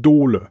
Dole.